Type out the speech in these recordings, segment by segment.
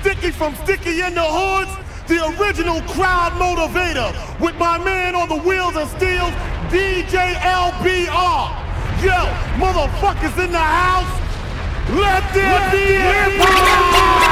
Sticky from Sticky in the Hoods, the original crowd motivator, with my man on the wheels of steel, DJ LBR. Yo, motherfuckers in the house, let there be hip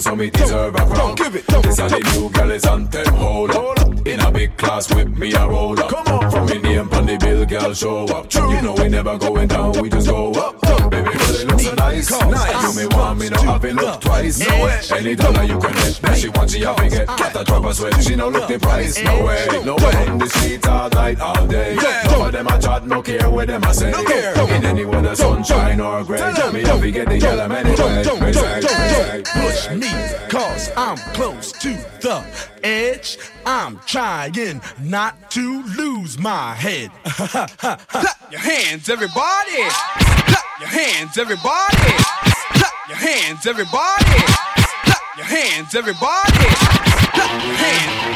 say man a king so me deserve a crown. Give it. This a the new gal is anthem. Hold up. In a big class with me a roll up. Come on. From me name on the bill, girl show up. True. You know we never going down, we just go up. Baby, girl, it looks so nice. nice. You may want me, no have it look twice. No way. Any dollar you can get, that she want, she have to get. Ah. Get a drop of sweat, she no look the price. No way, no way. On the street all night, all day. Some of them a chat, no care what them a say. In any weather, sunshine or gray. Me have to get the yellow anyway. Me say, me cause I'm close to the edge. I'm trying not to lose my head. Clap your hands, everybody. Clap your hands, everybody. Clap your hands, everybody. Clap your hands, everybody. Clap your hands.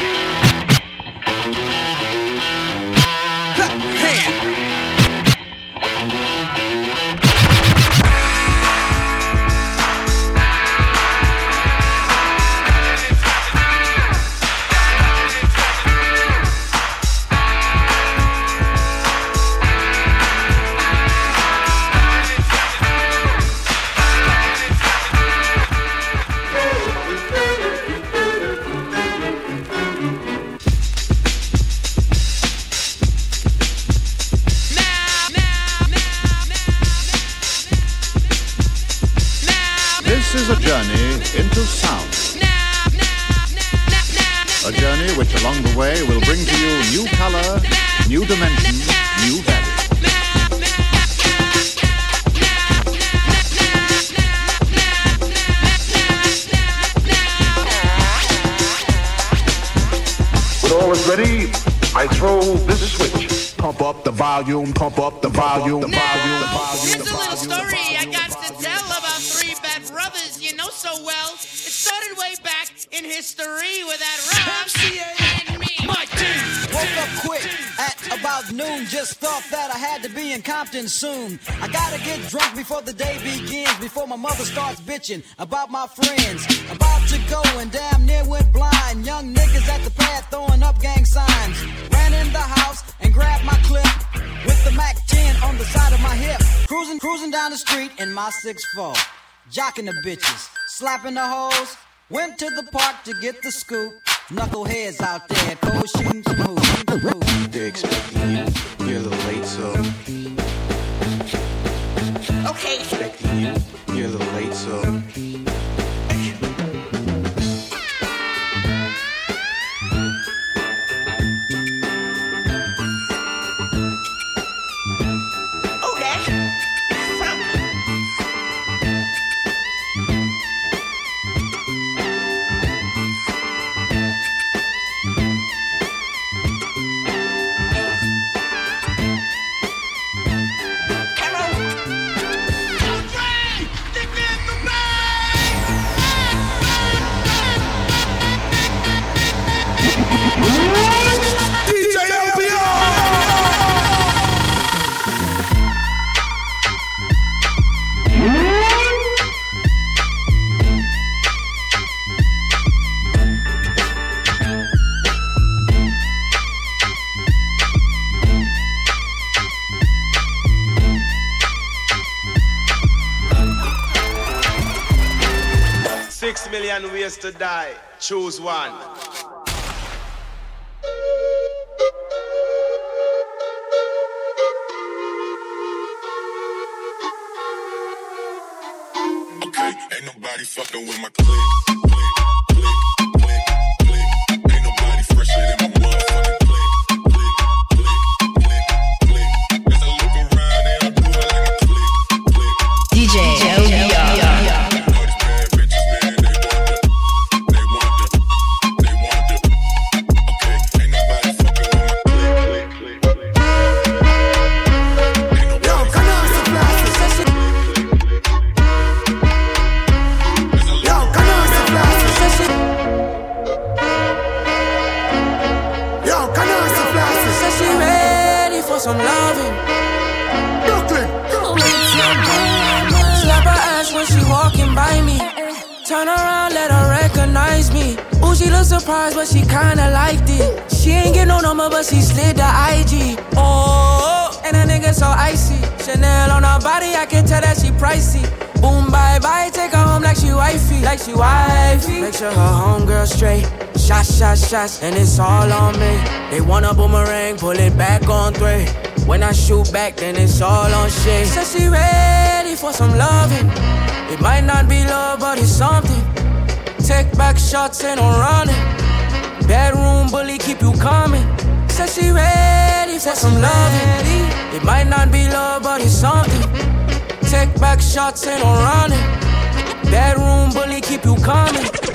Up the volume, pump up the volume, the volume, the volume. Here's a little story I got to tell about three bad brothers you know so well. It started way back in history with that Rob and me. My team Woke up quick at about noon. Just thought that I had to be in Compton soon. I gotta get drunk before the day begins. Before my mother starts bitching about my friends. About to go and damn near went blind. Young niggas at the pad throwing up gang signs. Ran in the house and grabbed my clip with the Mac 10 on the side of my hip. Cruising, cruising down the street in my 6'4. Jocking the bitches, slapping the hoes. Went to the park to get the scoop. Knuckleheads out there, cold shooting some hoops. They're expecting you. You're a little late, so. Okay. Expecting you. You're a little late, so. Million ways to die. Choose one. Okay, ain't nobody fucking with my clique, Turn around, let her recognize me. Ooh, she look surprised, but she kinda liked it. She ain't get no number, but she slid the IG. Oh, and a nigga so icy. Chanel on her body, I can tell that she pricey. Boom, bye bye, take her home like she wifey, like she wifey. Make sure her homegirl straight. Shots, shots, shots, and it's all on me. They want a boomerang, pull it back on three. When I shoot back, then it's all on shit. Says she ready for some loving. It might not be love, but it's something. Take back shots and I'm running. Bedroom bully keep you coming. Says she ready for some loving. It might not be love, but it's something. Take back shots and I'm running. Bedroom bully keep you coming.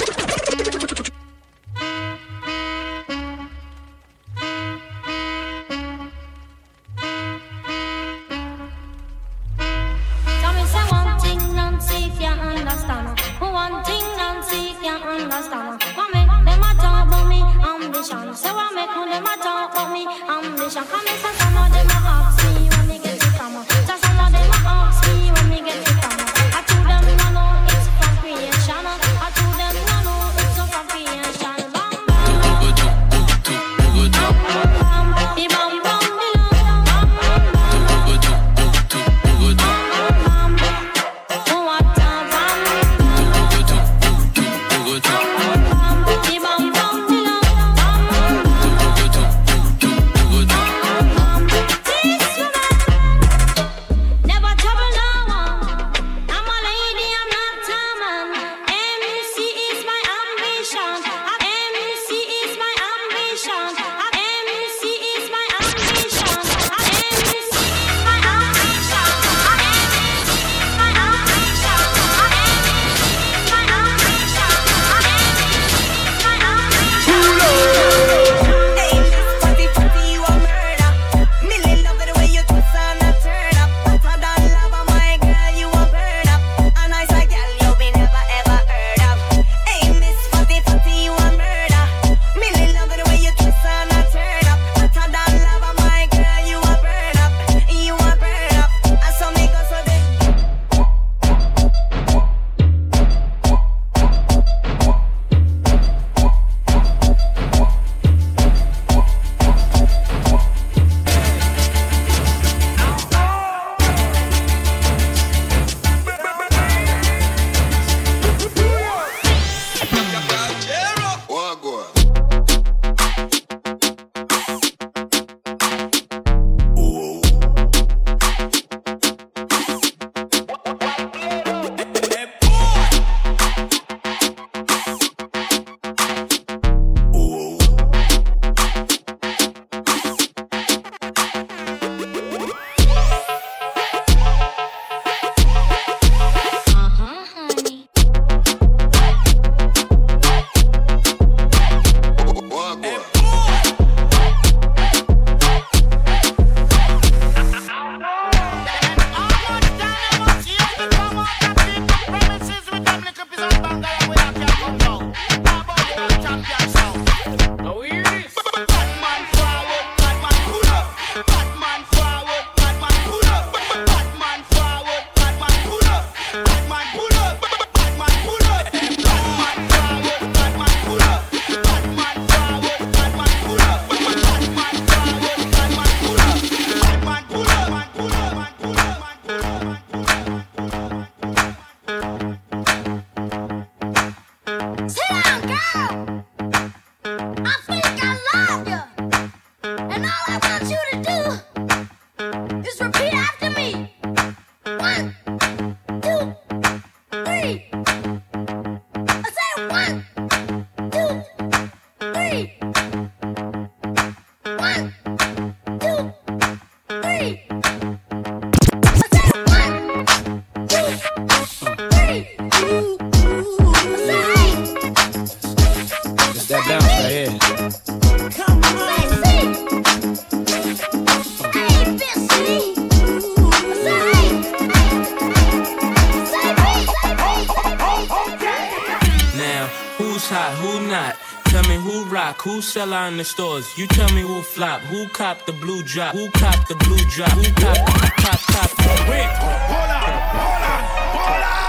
Who rock, who sell out in the stores. You tell me who flop, who cop the blue drop, who cop the blue drop, who cop, cop, cop. Wait, hold on, hold on, hold on.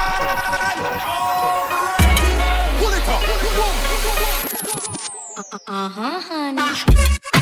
Uh huh, honey.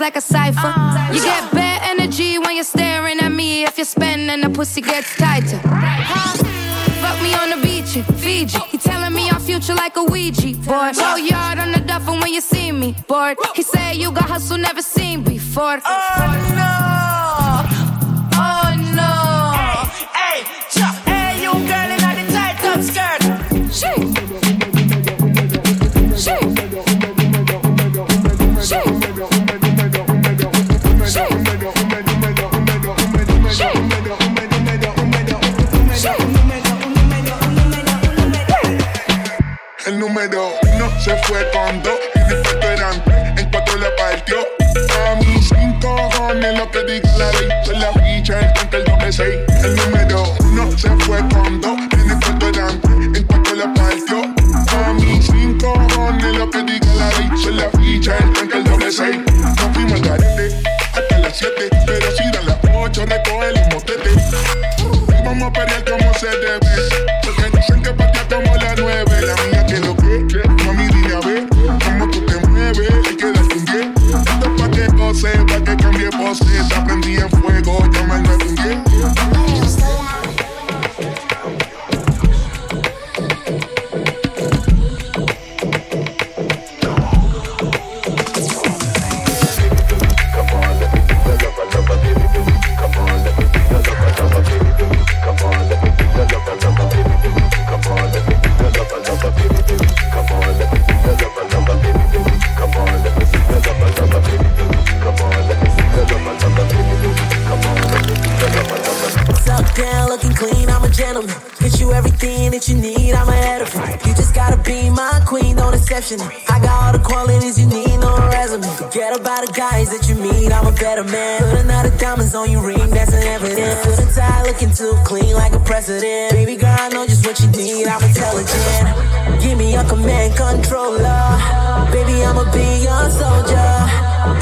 Like a cipher. Uh. You get bad energy when you're staring at me. If you spend and the pussy gets tighter. Fuck me on the beach in Fiji. He telling me our future like a Ouija board. Go yard on the duffel when you see me bored. He say you got hustle never seen before. Oh no! Oh no! Hey, Chuck, hey, you girl in the tight up skirt.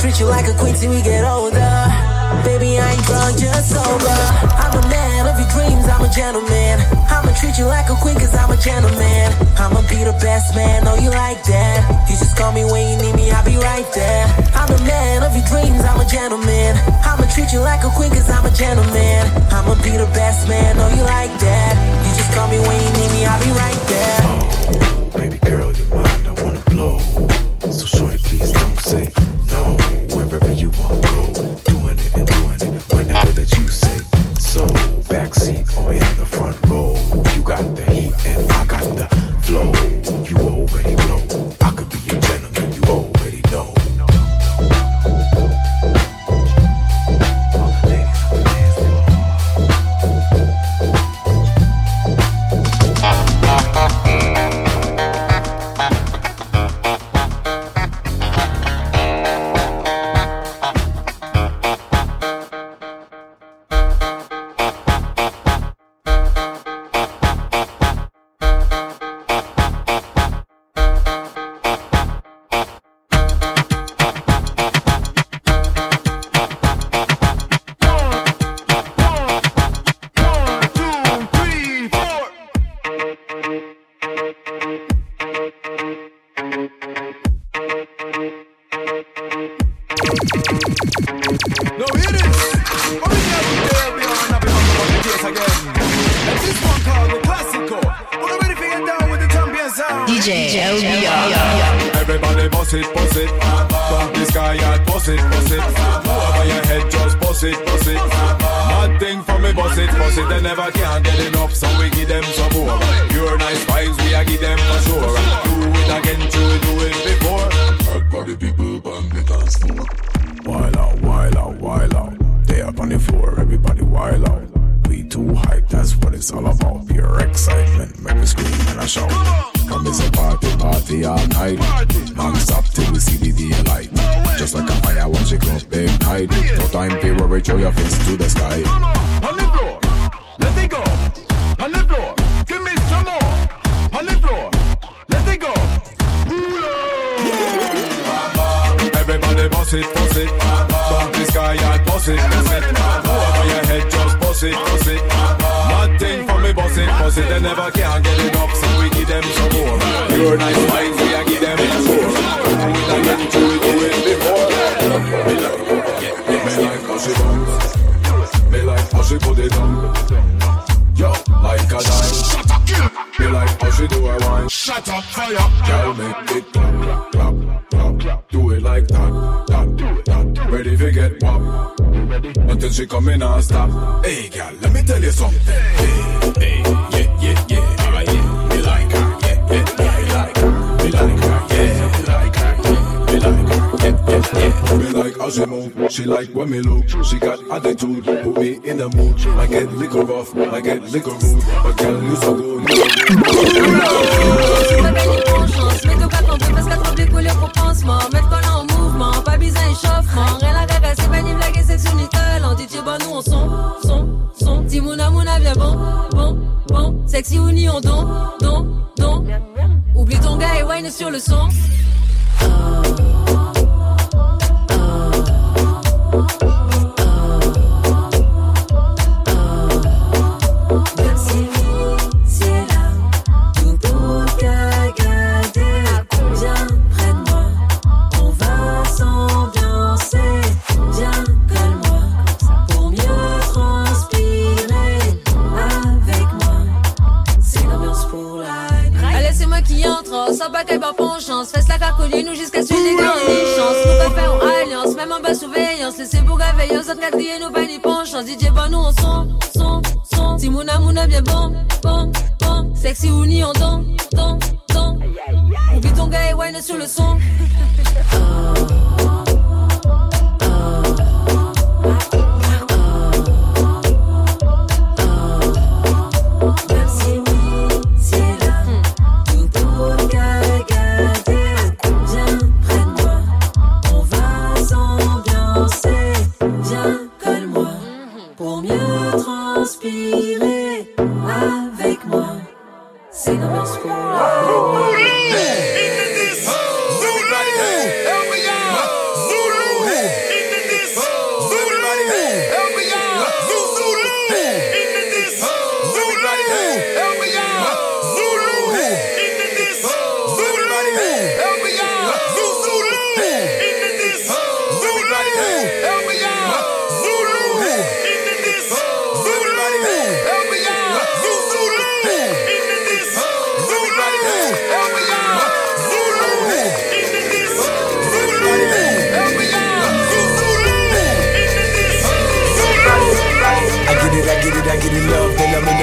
Treat you like a queen till we get older. Baby, I ain't drunk, just sober. I'm a man of your dreams, I'm a gentleman. I'ma treat you like a queen, cause I'm a gentleman. I'ma be the best man, know you like that. You just call me when you need me, I'll be right there. I'm the man of your dreams, I'm a gentleman. I'ma treat you like a queen, cause I'm a gentleman. I'ma be the best man, know you like that. You just call me when you need me, I'll be right there. Oh, Baby girl, your mind I wanna blow. So shorty, please don't say it. They never can get enough, so we give them some more. Pure nice vibes, we a give them for sure. Do it again, it, do it before. Everybody people on the dance floor. Wild out, wild out, wild out. They up on the floor, everybody wild out. We too hype, that's what it's all about. Pure excitement, make me scream and I shout. Come is a party, party all night. Non-stop till we see the daylight. Just like a fire once you go big night. No time to worry, throw your face to the sky. Everybody it, boss it. Bump the sky and boss it, boss it. Over your head, just boss it, boss it. Mad thing for me, boss it, boss it. They never can get enough, so we give them some more. Pure nice vibes, we a give them a score. Do it again, do it, before. Me like, me like how she bounce. Me like how she put it down. Yo, like a dime. Me like how she do her wine. Shut up, fire. Girl, make it clap, Until she come in and stop. Hey, girl, let me tell you something. Hey, hey, yeah, yeah, yeah. Alright, yeah. Me like her, yeah, yeah, yeah. Like her, how she move. She like when me look. She got attitude, put me in the mood. I get liquor rough, I get liquor rude. But girl, you so good, parce qu'à trop pansement. Mettre collant en bon, bon, bon. Sexy ou ni on don, don, don. Oublie ton gars et wine sur le son.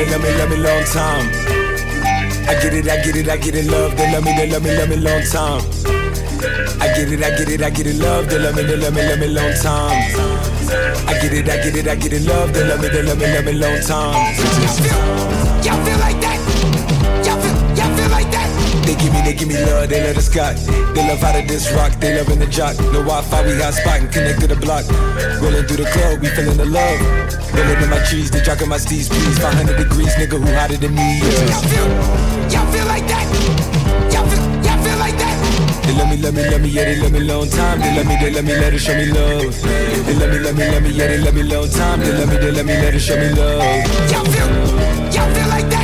They love me, love me, long time. I get it, I get it, I get it, love. They love me, they love me, love me long time. I get it, I get it, I get it, love. They love me, they love me, love me long time. I get it, I get it, I get it, love. They love me, they love me, love me long time. They give me, they give me love, they love the sky. They love how to this rock, they loving the jock. No Wi-Fi, we hot spot and connect to the block. Rolling through the club, we feeling the love. Rolling in my trees, they jocking my steez, please. 500 degrees, nigga, who hotter than me? Yeah. Y'all feel, y'all feel like that? Y'all feel, y'all feel like that? They love me, love me, love me, yeah, they love me long time. They love me, they love me, let it show me love. They love me, love me, love me, yeah, they love me long time. They love me, they love me, let it show me love. Y'all feel, y'all feel like that?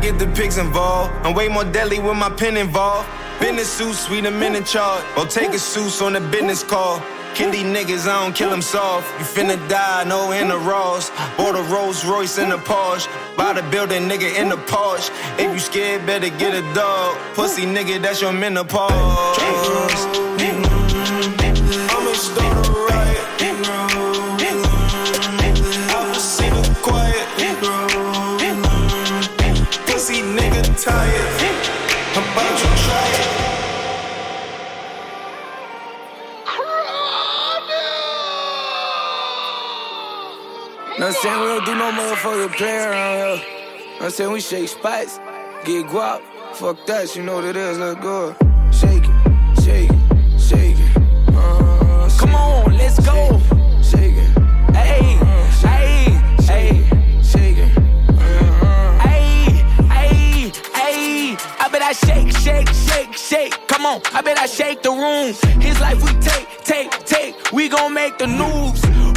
Get the pigs involved? I'm way more deadly with my pen involved. Business suit, sweet a minute charge. Or take a suits on a business call. Kill these niggas, I don't kill them soft. You finna die, no in the Ross. Bought a Rolls Royce in the Porsche. Buy the building, nigga, in the Porsche. If you scared, better get a dog. Pussy nigga, that's your menopause. Not saying we don't do no motherfucking play around here. I'm saying we shake spots, get guap. Fuck that, you know what it is. Let's go. Shake it, shake it, shake it. Uh, Come on, let's go. Shake it, Hey, uh, hey, hey, shake it. Uh, uh, hey, hey, hey. I bet I shake, shake, shake, shake. Come on, I bet I shake the room. His life we take, take, take. We gon' make the news.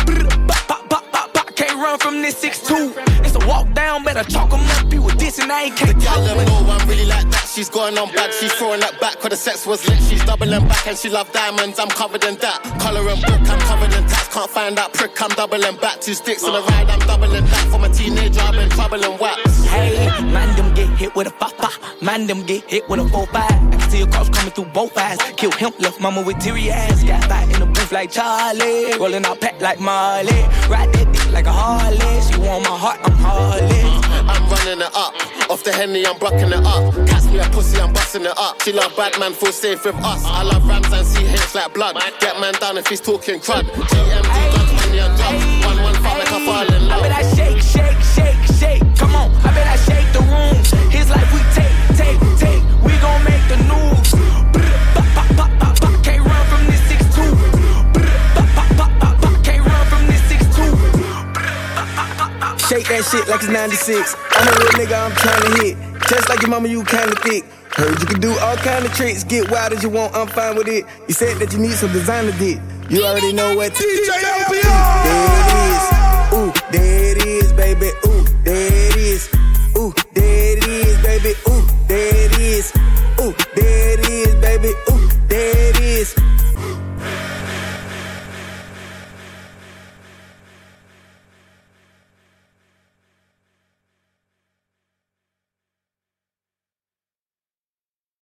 Run from this 6'2. It's a walk down, better chalk 'em up. You with this and I ain't can't talk them know I'm really like that. She's going on back. She's throwing that back. Cause the sex was lit. She's doubling back and she love diamonds. I'm covered in that. Color and book. I'm covered in tats. Can't find that prick. I'm doubling back. Two sticks on the ride. I'm doubling that. From a teenager, I've been troubling wax. Hey, man, them get hit with a papa. Man, them get hit with a 4-5. I can see a cross coming through both eyes. Kill him, left mama with teary eyes. Got fight in the booth like Charlie. Rolling out pack like Marley. Ride that dick like a Harley. She want my heart, I'm Harley. Uh, I'm running it up. Off the henny, I'm blocking it up. Catch me a pussy, I'm busting it up. She love bad man, feel safe with us. I love rams and see CH like blood. Get man down if he's talking crud. GMD, guns, money and drugs. One, one, fuck like I fall in I bet I shake, shake, shake, shake. Come on, I bet I shake the room. His life we take, take, take. We gon' make the news. shit like it's 96. I'm a real nigga, I'm trying to hit. Just like your mama, you kinda thick. Heard you can do all kind of tricks, get wild as you want, I'm fine with it. You said that you need some designer dick. You already know what to do. There it is, ooh, there it is, baby, ooh, there it is.